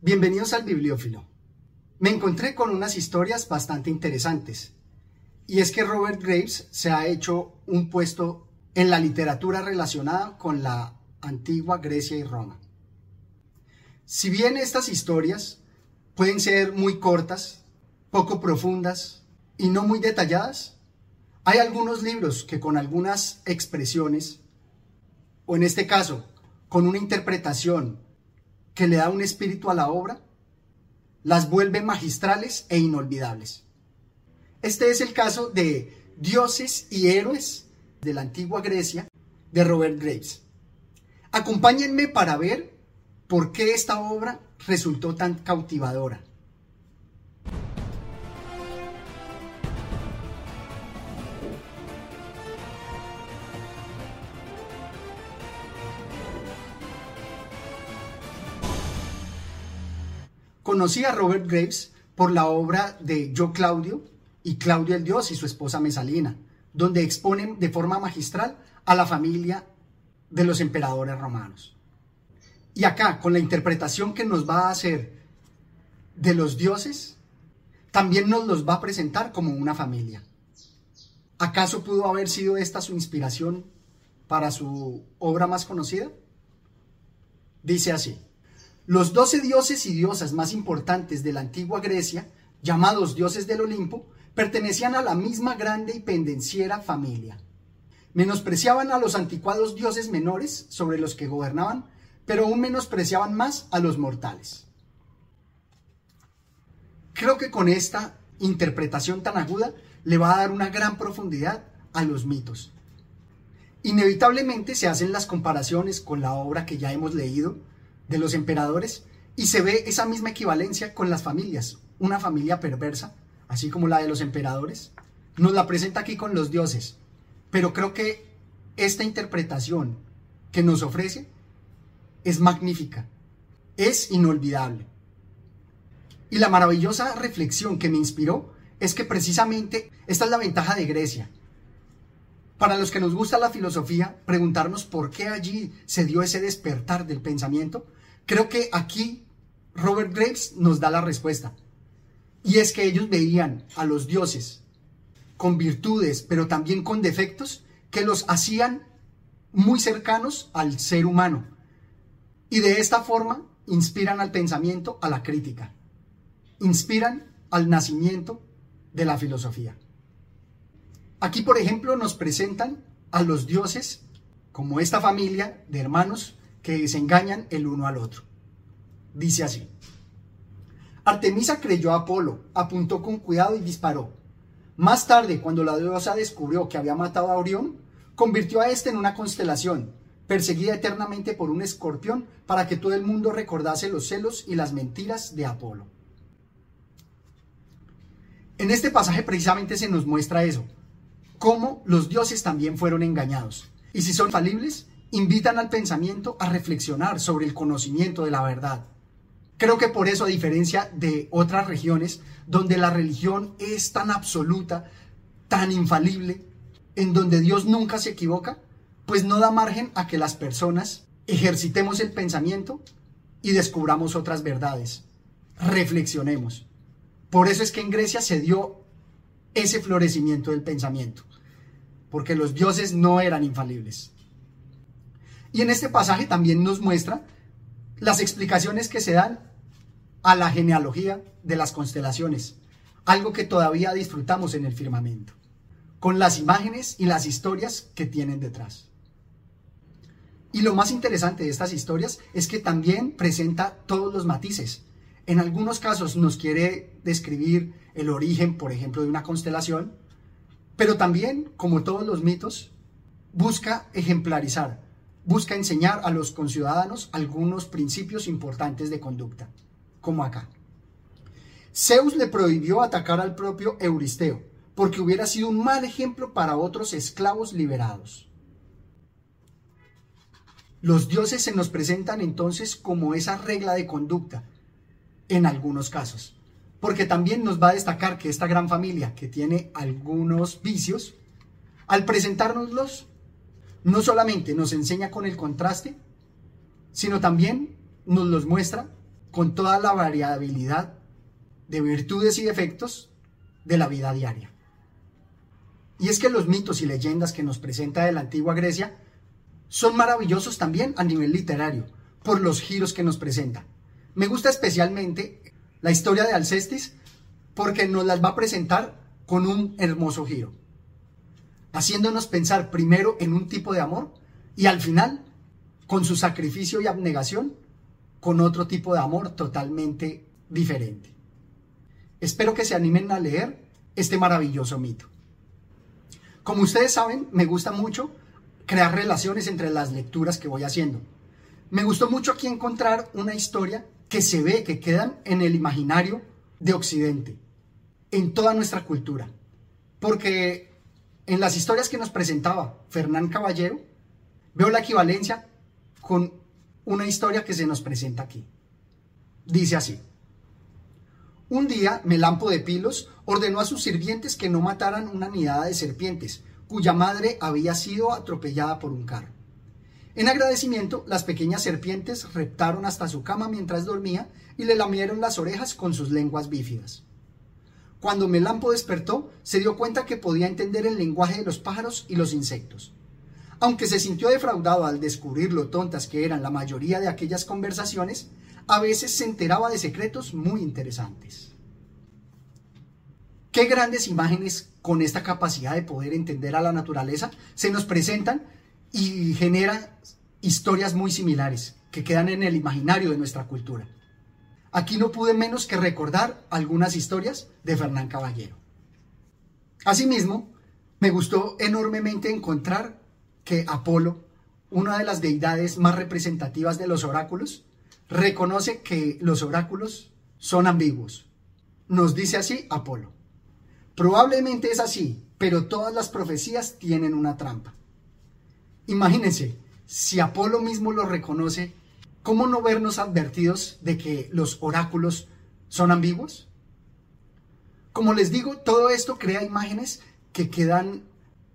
Bienvenidos al Bibliófilo. Me encontré con unas historias bastante interesantes. Y es que Robert Graves se ha hecho un puesto en la literatura relacionada con la antigua Grecia y Roma. Si bien estas historias pueden ser muy cortas, poco profundas y no muy detalladas, hay algunos libros que con algunas expresiones, o en este caso, con una interpretación que le da un espíritu a la obra, las vuelve magistrales e inolvidables. Este es el caso de Dioses y Héroes de la antigua Grecia de Robert Graves. Acompáñenme para ver por qué esta obra resultó tan cautivadora. Conocí a Robert Graves por la obra de Yo Claudio y Claudio el Dios y su esposa Mesalina, donde exponen de forma magistral a la familia de los emperadores romanos. Y acá, con la interpretación que nos va a hacer de los dioses, también nos los va a presentar como una familia. ¿Acaso pudo haber sido esta su inspiración para su obra más conocida? Dice así. Los doce dioses y diosas más importantes de la antigua Grecia, llamados dioses del Olimpo, pertenecían a la misma grande y pendenciera familia. Menospreciaban a los anticuados dioses menores sobre los que gobernaban, pero aún menospreciaban más a los mortales. Creo que con esta interpretación tan aguda le va a dar una gran profundidad a los mitos. Inevitablemente se hacen las comparaciones con la obra que ya hemos leído, de los emperadores y se ve esa misma equivalencia con las familias. Una familia perversa, así como la de los emperadores, nos la presenta aquí con los dioses. Pero creo que esta interpretación que nos ofrece es magnífica, es inolvidable. Y la maravillosa reflexión que me inspiró es que precisamente esta es la ventaja de Grecia. Para los que nos gusta la filosofía, preguntarnos por qué allí se dio ese despertar del pensamiento Creo que aquí Robert Graves nos da la respuesta. Y es que ellos veían a los dioses con virtudes, pero también con defectos, que los hacían muy cercanos al ser humano. Y de esta forma inspiran al pensamiento, a la crítica. Inspiran al nacimiento de la filosofía. Aquí, por ejemplo, nos presentan a los dioses como esta familia de hermanos que se engañan el uno al otro. Dice así. Artemisa creyó a Apolo, apuntó con cuidado y disparó. Más tarde, cuando la diosa descubrió que había matado a Orión, convirtió a este en una constelación, perseguida eternamente por un escorpión para que todo el mundo recordase los celos y las mentiras de Apolo. En este pasaje precisamente se nos muestra eso, cómo los dioses también fueron engañados. Y si son falibles, invitan al pensamiento a reflexionar sobre el conocimiento de la verdad. Creo que por eso, a diferencia de otras regiones donde la religión es tan absoluta, tan infalible, en donde Dios nunca se equivoca, pues no da margen a que las personas ejercitemos el pensamiento y descubramos otras verdades. Reflexionemos. Por eso es que en Grecia se dio ese florecimiento del pensamiento, porque los dioses no eran infalibles. Y en este pasaje también nos muestra las explicaciones que se dan a la genealogía de las constelaciones, algo que todavía disfrutamos en el firmamento, con las imágenes y las historias que tienen detrás. Y lo más interesante de estas historias es que también presenta todos los matices. En algunos casos nos quiere describir el origen, por ejemplo, de una constelación, pero también, como todos los mitos, busca ejemplarizar busca enseñar a los conciudadanos algunos principios importantes de conducta, como acá. Zeus le prohibió atacar al propio Euristeo, porque hubiera sido un mal ejemplo para otros esclavos liberados. Los dioses se nos presentan entonces como esa regla de conducta, en algunos casos, porque también nos va a destacar que esta gran familia, que tiene algunos vicios, al presentárnoslos no solamente nos enseña con el contraste, sino también nos los muestra con toda la variabilidad de virtudes y defectos de la vida diaria. Y es que los mitos y leyendas que nos presenta de la antigua Grecia son maravillosos también a nivel literario, por los giros que nos presenta. Me gusta especialmente la historia de Alcestis porque nos las va a presentar con un hermoso giro, haciéndonos pensar primero en un tipo de amor y al final, con su sacrificio y abnegación, con otro tipo de amor totalmente diferente. Espero que se animen a leer este maravilloso mito. Como ustedes saben, me gusta mucho crear relaciones entre las lecturas que voy haciendo. Me gustó mucho aquí encontrar una historia que se ve, que quedan en el imaginario de Occidente, en toda nuestra cultura. Porque en las historias que nos presentaba Fernán Caballero, veo la equivalencia con una historia que se nos presenta aquí. Dice así. Un día, Melampo de Pilos ordenó a sus sirvientes que no mataran una nidada de serpientes, cuya madre había sido atropellada por un carro. En agradecimiento, las pequeñas serpientes reptaron hasta su cama mientras dormía y le lamieron las orejas con sus lenguas bífidas. Cuando Melampo despertó, se dio cuenta que podía entender el lenguaje de los pájaros y los insectos. Aunque se sintió defraudado al descubrir lo tontas que eran la mayoría de aquellas conversaciones, a veces se enteraba de secretos muy interesantes. Qué grandes imágenes con esta capacidad de poder entender a la naturaleza se nos presentan y generan historias muy similares que quedan en el imaginario de nuestra cultura. Aquí no pude menos que recordar algunas historias de Fernán Caballero. Asimismo, me gustó enormemente encontrar que Apolo, una de las deidades más representativas de los oráculos, reconoce que los oráculos son ambiguos. Nos dice así Apolo. Probablemente es así, pero todas las profecías tienen una trampa. Imagínense, si Apolo mismo lo reconoce, ¿cómo no vernos advertidos de que los oráculos son ambiguos? Como les digo, todo esto crea imágenes que quedan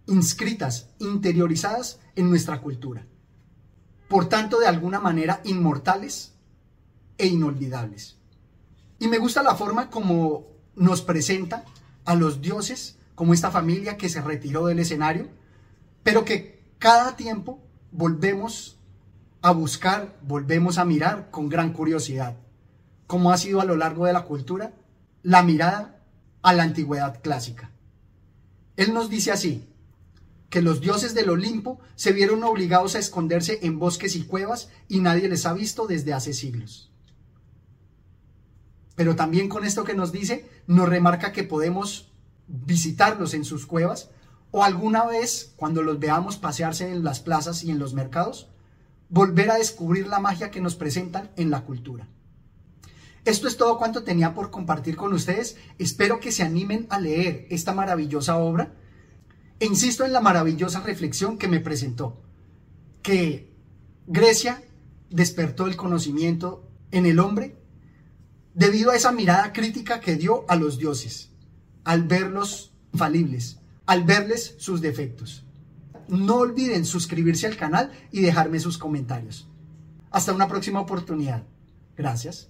inscritas, interiorizadas en nuestra cultura. Por tanto, de alguna manera, inmortales e inolvidables. Y me gusta la forma como nos presenta a los dioses como esta familia que se retiró del escenario, pero que cada tiempo volvemos a buscar, volvemos a mirar con gran curiosidad, como ha sido a lo largo de la cultura la mirada a la antigüedad clásica. Él nos dice así, que los dioses del Olimpo se vieron obligados a esconderse en bosques y cuevas y nadie les ha visto desde hace siglos. Pero también con esto que nos dice, nos remarca que podemos visitarlos en sus cuevas o alguna vez, cuando los veamos pasearse en las plazas y en los mercados, volver a descubrir la magia que nos presentan en la cultura. Esto es todo cuanto tenía por compartir con ustedes. Espero que se animen a leer esta maravillosa obra. E insisto en la maravillosa reflexión que me presentó, que Grecia despertó el conocimiento en el hombre debido a esa mirada crítica que dio a los dioses, al verlos falibles, al verles sus defectos. No olviden suscribirse al canal y dejarme sus comentarios. Hasta una próxima oportunidad. Gracias.